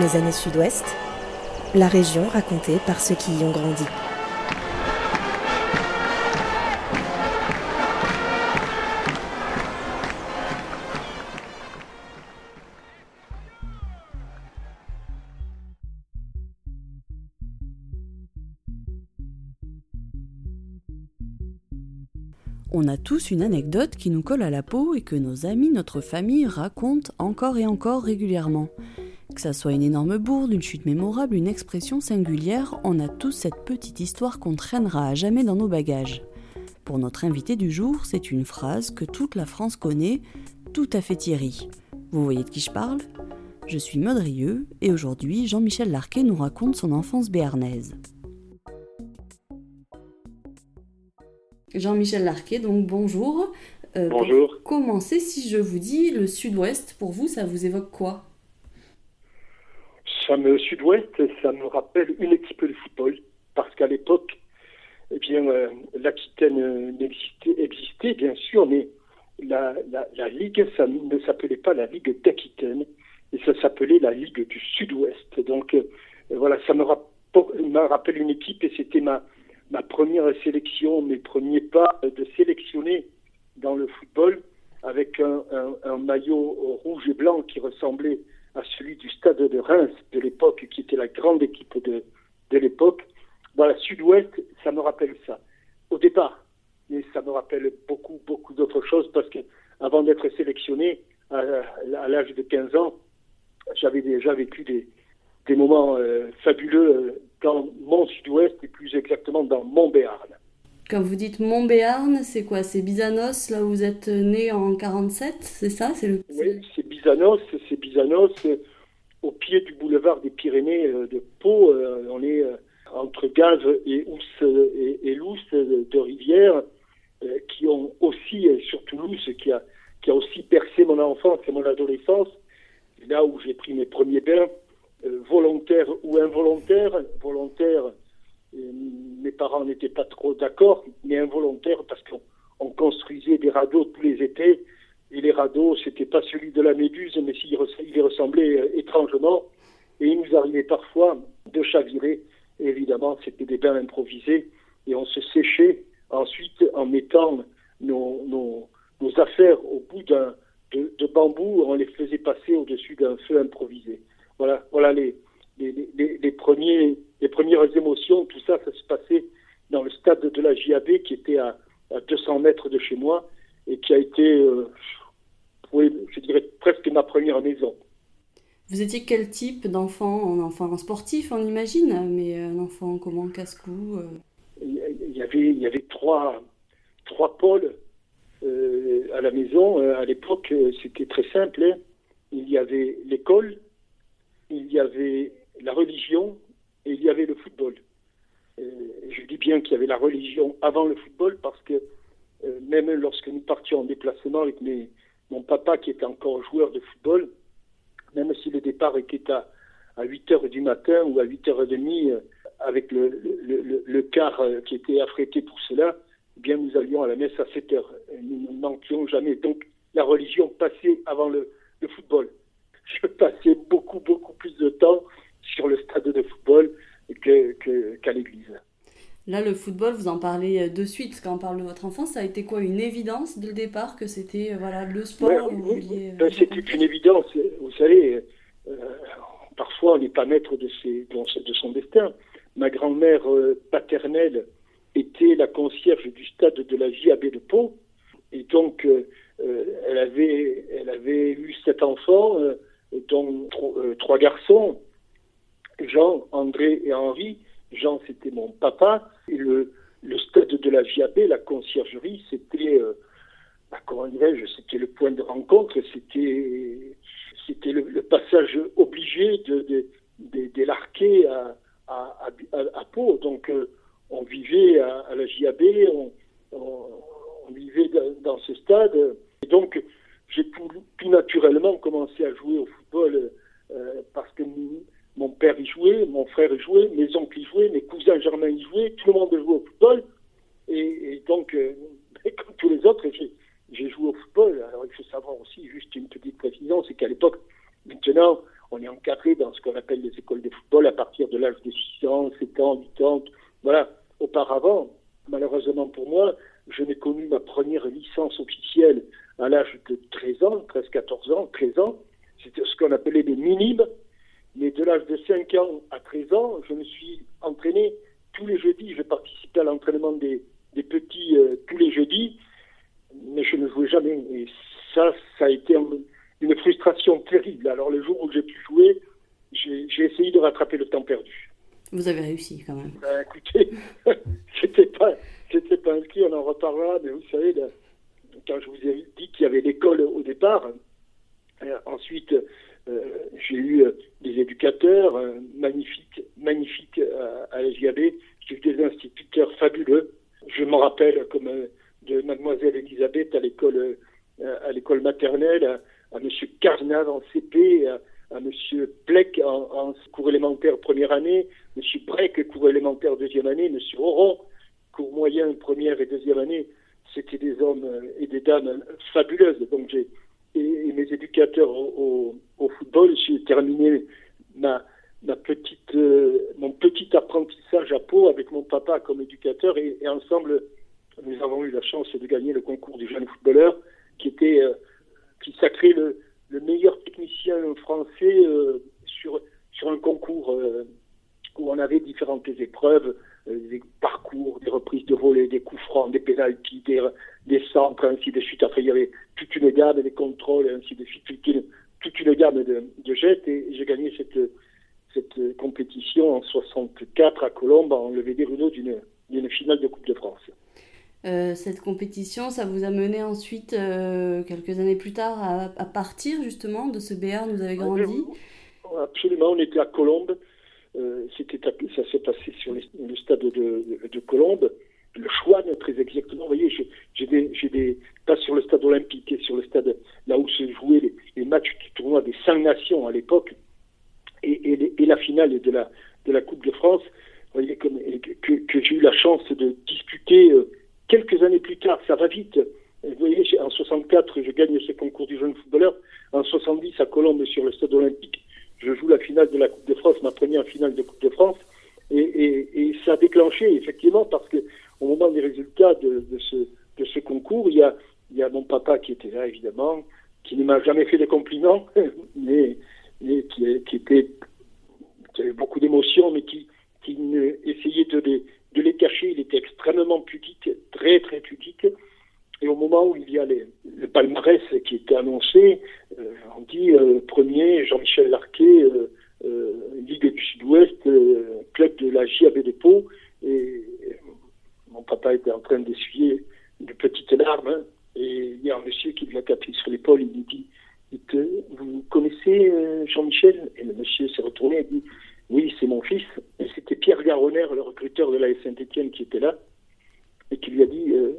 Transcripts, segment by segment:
Mes années sud-ouest, la région racontée par ceux qui y ont grandi. On a tous une anecdote qui nous colle à la peau et que nos amis, notre famille racontent encore et encore régulièrement. Que ça soit une énorme bourde, une chute mémorable, une expression singulière, on a tous cette petite histoire qu'on traînera à jamais dans nos bagages. Pour notre invité du jour, c'est une phrase que toute la France connaît, tout à fait Thierry. Vous voyez de qui je parle? Je suis Maudrieux et aujourd'hui, Jean-Michel Larquet nous raconte son enfance béarnaise. Jean-Michel Larquet, donc bonjour. Euh, bonjour. Pour commencer, si je vous dis le sud-ouest, pour vous, ça vous évoque quoi? Me sud-ouest, ça me rappelle une équipe de football, parce qu'à l'époque, eh bien, euh, l'Aquitaine existait, existait, bien sûr, mais la, la, ligue, ça ne s'appelait pas la ligue d'Aquitaine, et ça s'appelait la ligue du Sud-Ouest. Donc, euh, voilà, ça me, rappelle une équipe, et c'était ma ma première sélection, mes premiers pas de sélectionner dans le football avec un, maillot rouge et blanc qui ressemblait à celui du stade de Reims de l'époque, qui était la grande équipe de, de l'époque. Voilà, Sud-Ouest, ça me rappelle ça. Au départ, mais ça me rappelle beaucoup, beaucoup d'autres choses parce que avant d'être sélectionné, à, à l'âge de 15 ans, j'avais déjà vécu des, des moments euh, fabuleux euh, dans mon sud-ouest et plus exactement dans Montbéarn. Quand vous dites Montbéarn, c'est quoi? C'est Bizanos, là où vous êtes né en 47, c'est ça? C'est le... Oui, c'est Bizanos, c'est Bizanos, au pied du boulevard des Pyrénées euh, de Pau. on est entre Gaz et Ousse et, et de rivières qui ont aussi, surtout Toulouse, qui a, qui a aussi percé mon enfance et mon adolescence, là où j'ai pris mes premiers bains euh, volontaire ou involontaire. Volontaire, euh, mes parents n'étaient pas trop d'accord, mais involontaire parce qu'on construisait des radeaux tous les étés. Et les radeaux, c'était pas celui de la méduse, mais il y ressemblait euh, étrangement. Et il nous arrivait parfois de chavirer. évidemment, c'était des bains improvisés. Et on se séchait ensuite en mettant nos, affaires au bout d'un de, bambou. On les faisait passer au-dessus d'un feu improvisé. Voilà, voilà les, premières émotions, tout ça, ça se passait dans le stade de la JAB qui était à, à 200 mètres de chez moi et qui a été, euh, je dirais, presque ma première maison. Vous étiez quel type d'enfant Un enfant sportif, on imagine, mais un enfant comment casse-cou euh? il, y avait, il y avait trois, trois pôles euh, à la maison. À l'époque, c'était très simple. Hein. Il y avait l'école, il y avait la religion et il y avait le football. je dis bien qu'il y avait la religion avant le football parce que euh, même lorsque nous partions en déplacement avec mon papa qui était encore joueur de football, même si le départ était à, à 8 heures du matin ou à 8 h 30 avec le, le, car euh, qui était affrété pour cela, eh bien nous allions à la messe à 7 heures. Nous ne manquions jamais. Donc la religion passait avant le football je passais beaucoup, beaucoup plus de temps sur le stade de football qu'à l'église. Là, le football, vous en parlez euh, de suite quand on parle de votre enfance. Ça a été quoi Une évidence dès le départ que c'était euh, voilà, le sport euh, ben, C'était une évidence. Vous savez, parfois on n'est pas maître de, ses, de, son destin. Ma grand-mère paternelle était la concierge du stade de la JAB de Pau. Et donc, elle, avait, elle avait eu sept enfants dont euh, trois garçons, Jean, André et Henri. Jean, c'était mon papa. Et le, stade de la JAB, la conciergerie, c'était, euh, bah, comment dirais-je, c'était le point de rencontre, c'était, c'était le, passage obligé de, de, de, à, à, à, Pau. Donc, euh, on vivait à, la JAB, on, on, vivait dans, ce stade. Et donc, j'ai tout, tout, naturellement commencé à jouer au football euh, parce que mon père y jouait, mon frère y jouait, mes oncles y jouaient, mes cousins germains y jouaient, tout le monde jouait au football. Et, donc, euh, comme tous les autres, j'ai joué au football. Alors, il faut savoir aussi, juste une petite précision, c'est qu'à l'époque, maintenant, on est en dans ce qu'on appelle les écoles de football à partir de l'âge de 6 ans, 7 ans, 8 ans. Voilà. Auparavant, malheureusement pour moi, je n'ai connu ma première licence officielle à l'âge de 13 ans, 13, 14 ans, 13 ans. C'était ce qu'on appelait des minimes. Mais de l'âge de 5 ans à 13 ans, je me suis entraîné tous les jeudis. Je participais à l'entraînement des, petits euh, tous les jeudis, mais je ne jouais jamais. Et ça, ça a été une frustration terrible. Alors le jour où j'ai pu jouer, j'ai essayé de rattraper le temps perdu. Vous avez réussi quand même. Ben, écoutez, c'était pas, c'était pas inscrit, on en reparlera, mais vous savez, quand je vous ai dit qu'il y avait l'école au départ, euh, ensuite euh, j'ai eu euh, des éducateurs magnifiques, magnifiques à, à l'SGAB, j'ai eu des instituteurs fabuleux. Je m'en rappelle comme de mademoiselle Elisabeth à l'école à l'école maternelle, à, à monsieur Carnave en CP, à, à monsieur Pleck en, cours élémentaire première année, monsieur Breck cours élémentaire deuxième année, monsieur Oron cours moyen première et deuxième année. C'était des hommes et des dames fabuleuses. Donc j'ai et, mes éducateurs au, football, j'ai terminé ma petite, euh, mon petit apprentissage à Pau avec mon papa comme éducateur et, ensemble nous avons eu la chance de gagner le concours du jeune footballeur qui était euh, qui sacrait le, le meilleur technicien français euh, sur, sur un concours euh, où on avait différentes épreuves, euh, des parcours, des reprises de volée, des coups francs, des pénalties, des, centres, ainsi de suite. Après, il y avait toute une gamme, des contrôles, ainsi de suite, toute une, gamme de, de gestes. Et j'ai gagné cette, cette compétition en 64 à Colombe, en levé des runeaux d'une finale de Coupe de France. Euh, cette compétition, ça vous a mené ensuite, euh, quelques années plus tard, à, partir justement de ce BR Vous avez grandi Absolument, on était à Colombes. Euh, ça s'est passé sur le stade de, de, Colombes. Le Chouane, très exactement. Vous voyez, j'ai des, pas sur le stade olympique, et sur le stade là où se jouaient les, matchs du tournoi des cinq nations à l'époque, et, et, la finale de la, de la Coupe de France. Vous voyez, comme, que, que j'ai eu la chance de disputer quelques années plus tard, ça va vite. Vous voyez, en 64, je gagne ce concours du jeune footballeur. En 70, à Colombes, sur le stade olympique, je joue la finale de la Coupe de France, ma première finale de Coupe de France. Et, ça a déclenché, effectivement, parce que au moment des résultats de, ce, concours, il y, a, mon papa qui était là, évidemment, qui ne m'a jamais fait de compliments, mais, qui, était, qui avait beaucoup d'émotions, mais qui essayait de les, de les cacher. Il était extrêmement pudique, très très pudique. Et au moment où il y a le palmarès qui était annoncé, euh, on dit euh, premier Jean-Michel Larquet, euh, Ligue du Sud-Ouest, club de la JAB Pau. Et mon papa était en train d'essuyer de petites larmes. Hein. et il y a un monsieur qui lui a sur l'épaule. Il lui dit Vous connaissez Jean-Michel? Et le monsieur s'est retourné et dit oui, c'est mon fils. Pierre Garonner, le recruteur de la Saint-Etienne, qui était là et qui lui a dit euh,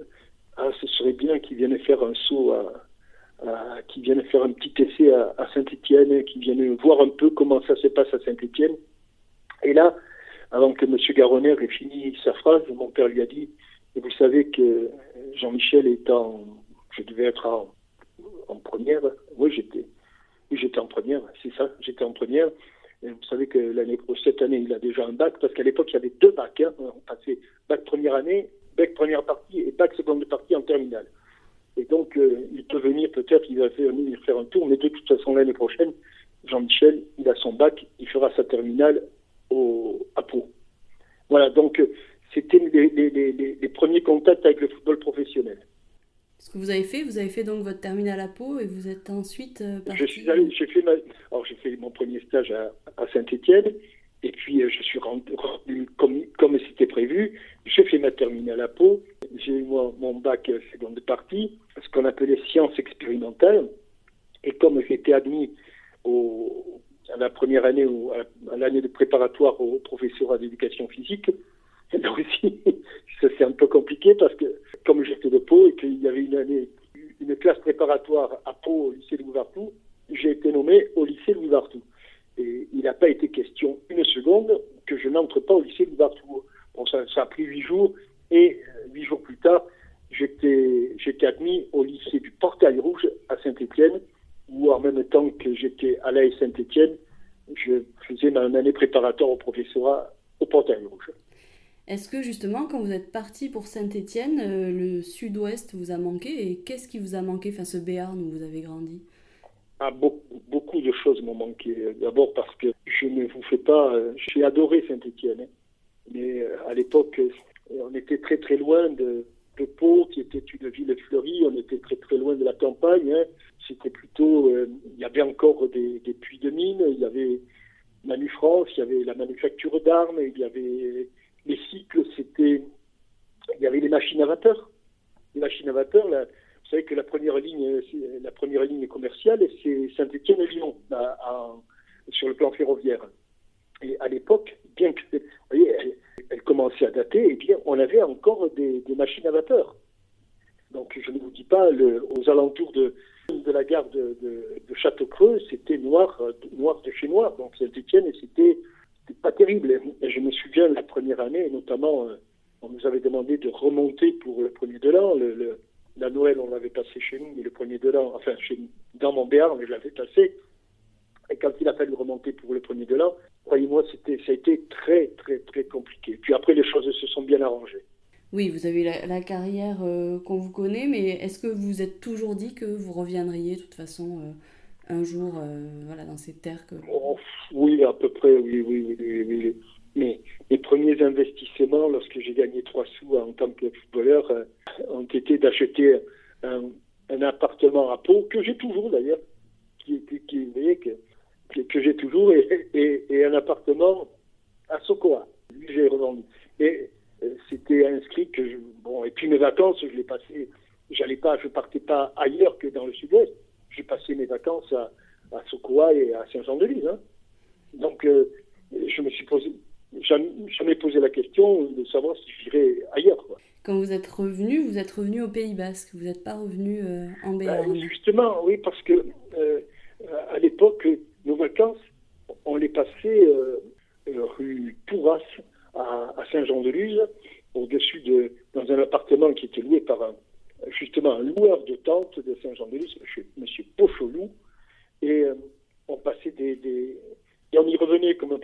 Ah, ce serait bien qu'il vienne faire un saut à, qu'il vienne faire un petit essai à, Saint-Etienne, qu'il vienne voir un peu comment ça se passe à Saint-Etienne. Et là, avant que M. Garonner ait fini sa phrase, mon père lui a dit Vous savez que Jean-Michel est en. Je devais être en, première. J'étais. Oui, j'étais en première, c'est ça, j'étais en première vous savez que l'année cette année, il a déjà un bac, parce qu'à l'époque, il y avait deux bacs. Hein. On passait bac première année, bac première partie et bac seconde partie en terminale. Et donc, euh, il peut venir, peut-être, il va venir faire un tour, mais de toute façon, l'année prochaine, Jean-Michel, il a son bac, il fera sa terminale au, à Pau. Voilà, donc, euh, c'était les premiers contacts avec le football professionnel. Ce que vous avez fait, vous avez fait donc votre terminale à Pau et vous êtes ensuite euh, parti... Je suis allé, j'ai fait, alors j'ai fait mon premier stage à, Saint-Étienne et puis euh, je suis rendu comme, comme c'était prévu. J'ai fait ma terminale à Pau. J'ai eu mon, bac euh, seconde partie, ce qu'on appelait sciences expérimentales. Et comme j'étais admis au, à la première année ou à, l'année de préparatoire au professorat d'éducation physique, là aussi, ça c'est un peu compliqué parce que Et qu'il y avait une année, une classe préparatoire à Pau au lycée de Louvartou, j'ai été nommé au lycée de Louvartou. Et il n'a pas été question une seconde que je n'entre pas au lycée de Louvartou. Bon, ça, a pris huit jours et euh, huit jours plus tard, j'étais, j'étais admis au lycée du Portail Rouge à Saint-Étienne, où en même temps que j'étais à l'AE Saint-Étienne, je faisais ma année préparatoire au professorat au Portail Rouge. Est-ce que justement, quand vous êtes parti pour Saint-Étienne, euh, le sud-ouest vous a manqué et qu'est-ce qui vous a manqué, enfin ce Béarn où vous avez grandi? Ah, beaucoup, de choses m'ont manqué. D'abord parce que je ne vous fais pas. Euh, j'ai adoré Saint-Étienne, hein. mais euh, à l'époque, on était très très loin de, de Pau, qui était une ville fleurie. On était très très loin de la campagne. Hein. C'était plutôt. il y avait encore des, puits de mines. Il y avait Manu France. Il y avait la manufacture d'armes. Il y avait les cycles, c'était, il y avait les machines à vapeur. Les machines à vapeur, là, vous savez que la première ligne, la première ligne commerciale, c'est Saint-Étienne et Lyon, sur le plan ferroviaire. Et à l'époque, bien que, voyez, elle, commençait à dater, et eh bien, on avait encore des, machines à vapeur. Donc, je ne vous dis pas, aux alentours de, la gare de, de, Château-Creux, c'était noir, noir de chez noir. Donc, Saint-Étienne, c'était c'était pas terrible. Je me souviens la première année, notamment, euh, on nous avait demandé de remonter pour le premier de l'an. Le, la Noël, on l'avait passé chez nous, mais le premier de l'an, enfin, chez, dans mon béarn, je l'avais passé. Et quand il a fallu remonter pour le premier de l'an, croyez-moi, ça a été très, très, très compliqué. Puis après, les choses se sont bien arrangées. Oui, vous avez la, carrière euh, qu'on vous connaît, mais est-ce que vous êtes toujours dit que vous reviendriez de toute façon euh, un jour euh, voilà, dans ces terres que... Oh, oui, à peu près, oui, oui, oui. oui, Mais mes premiers investissements, lorsque j'ai gagné trois sous en tant que footballeur, euh, ont été d'acheter un, appartement à Pau, que j'ai toujours d'ailleurs, qui, qui, que, que, j'ai toujours, et, un appartement à Sokoa. Lui, j'ai revendu. Et euh, c'était inscrit que, bon, et puis mes vacances, je les passais, j'allais pas, partais pas ailleurs que dans le sud-ouest j'ai passé mes vacances à, à Sokoa et à Saint-Jean-de-Luz. Hein. Donc, euh, je me suis posé, jamais, posé la question de savoir si j'irais ailleurs. Quand vous êtes revenu, vous êtes revenu au Pays Basque, vous n'êtes pas revenu euh, en ben, Béarn. justement, oui, parce que euh, à l'époque, nos vacances, on les passait rue Touras à, à Saint-Jean-de-Luz, au-dessus de, dans un appartement qui était loué par un, justement un loueur de tentes de Saint-Jean-de-Luz, M. Pocholou, et euh, on passait des, Et on y revenait, comme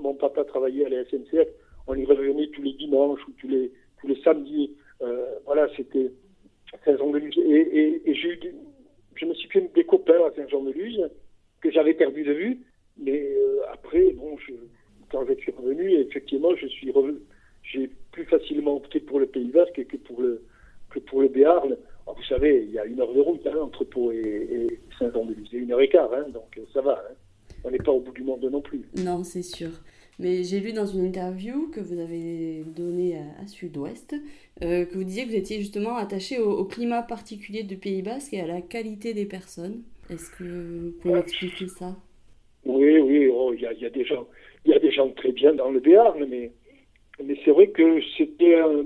mon papa, travaillait à la SNCF, on y revenait tous les dimanches ou tous les, tous les samedis. Euh, voilà, c'était Saint-Jean-de-Luz. Et, je me suis fait des copains à Saint-Jean-de-Luz que j'avais perdu de vue, mais euh, après, bon, quand je suis revenu, effectivement, je suis revenu, j'ai plus facilement opté pour le Pays Basque que pour le, pour le Béarn, vous savez, il y a une heure de route hein, entre Pau et, Saint-Jean-de-Luz, une heure et quart, hein, donc euh, ça va. Hein. On n'est pas au bout du monde non plus. Non, c'est sûr. Mais j'ai lu dans une interview que vous avez donnée à, Sud-Ouest euh, que vous disiez que vous étiez justement attaché au, climat particulier du Pays Basque et à la qualité des personnes. Est-ce que vous pouvez expliquer ça? Oui, oui, oh, il y, a, des gens, y a des gens très bien dans le Béarn, mais mais c'est vrai que c'était un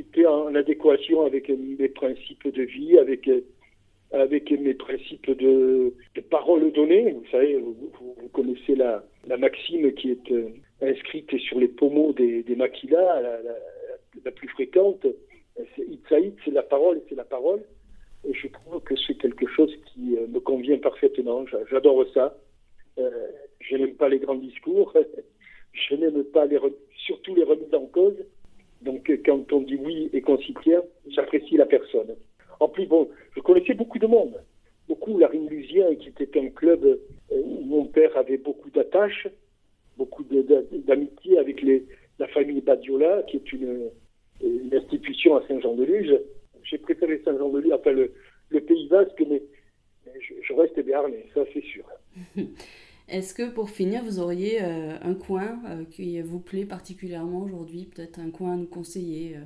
c'était en adéquation avec mes principes de vie, avec avec mes principes de, de parole donnée. Vous savez, vous, connaissez la, la, maxime qui est euh, inscrite sur les pommeaux des, des maquilas, la, la, plus fréquente. Itzaït, c'est la parole, c'est la parole. Et je trouve que c'est quelque chose qui euh, me convient parfaitement. J'adore ça. Euh, je n'aime pas les grands discours. je n'aime pas les, surtout les remises en cause. Donc, quand on dit oui et qu'on s'y tient, j'apprécie la personne. En plus, bon, je connaissais beaucoup de monde. Beaucoup, la Lusien, qui était un club euh, où mon père avait beaucoup d'attaches, beaucoup d'amitié avec la famille Badiola, qui est une, institution à Saint-Jean-de-Luz. J'ai préféré Saint-Jean-de-Luz, enfin le, Pays Basque, mais, je, je, reste béarnais, ça c'est sûr. Est-ce que pour finir, vous auriez euh, un coin euh, qui vous plaît particulièrement aujourd'hui? Peut-être un coin à nous conseiller, euh,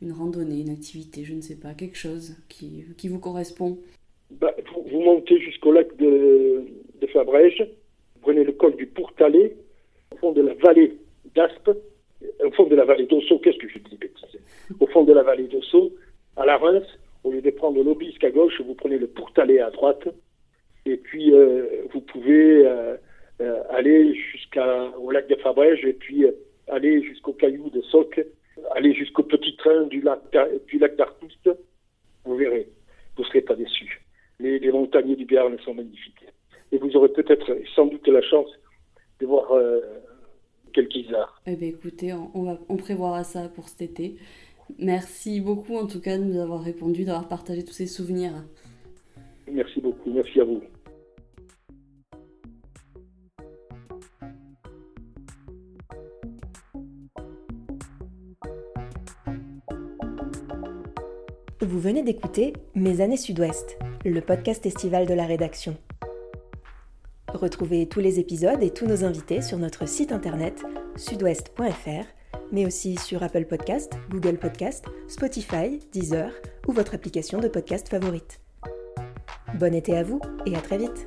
une randonnée, une activité, je ne sais pas, quelque chose qui, qui vous correspond? Bah, vous, montez jusqu'au lac de, de Fabrège, vous prenez le col du Pourtalais, au fond de la vallée d'Aspe, au fond de la vallée d'Osso, qu'est-ce que je dis bêtise? Au fond de la vallée d'Osso, à la Reims, au lieu de prendre l'obisque à gauche, vous prenez le Pourtalais à droite, et puis, euh, vous pouvez euh, euh, aller jusqu'au lac de Fabrège et puis aller jusqu'au caillou de Soc, aller jusqu'au petit train du lac, du lac. Vous verrez, vous ne serez pas déçus. Les, les montagnes du Béarn sont magnifiques. Et vous aurez peut-être, sans doute, la chance de voir quelques arts. Eh bien, écoutez, on, va, on prévoira ça pour cet été. Merci beaucoup en tout cas de nous avoir répondu, d'avoir partagé tous ces souvenirs. Merci beaucoup, merci à vous. Vous venez d'écouter Mes années Sud-Ouest, le podcast estival de la rédaction. Retrouvez tous les épisodes et tous nos invités sur notre site internet sudouest.fr, mais aussi sur Apple Podcast, Google Podcast, Spotify, Deezer ou votre application de podcast favorite. Bon été à vous et à très vite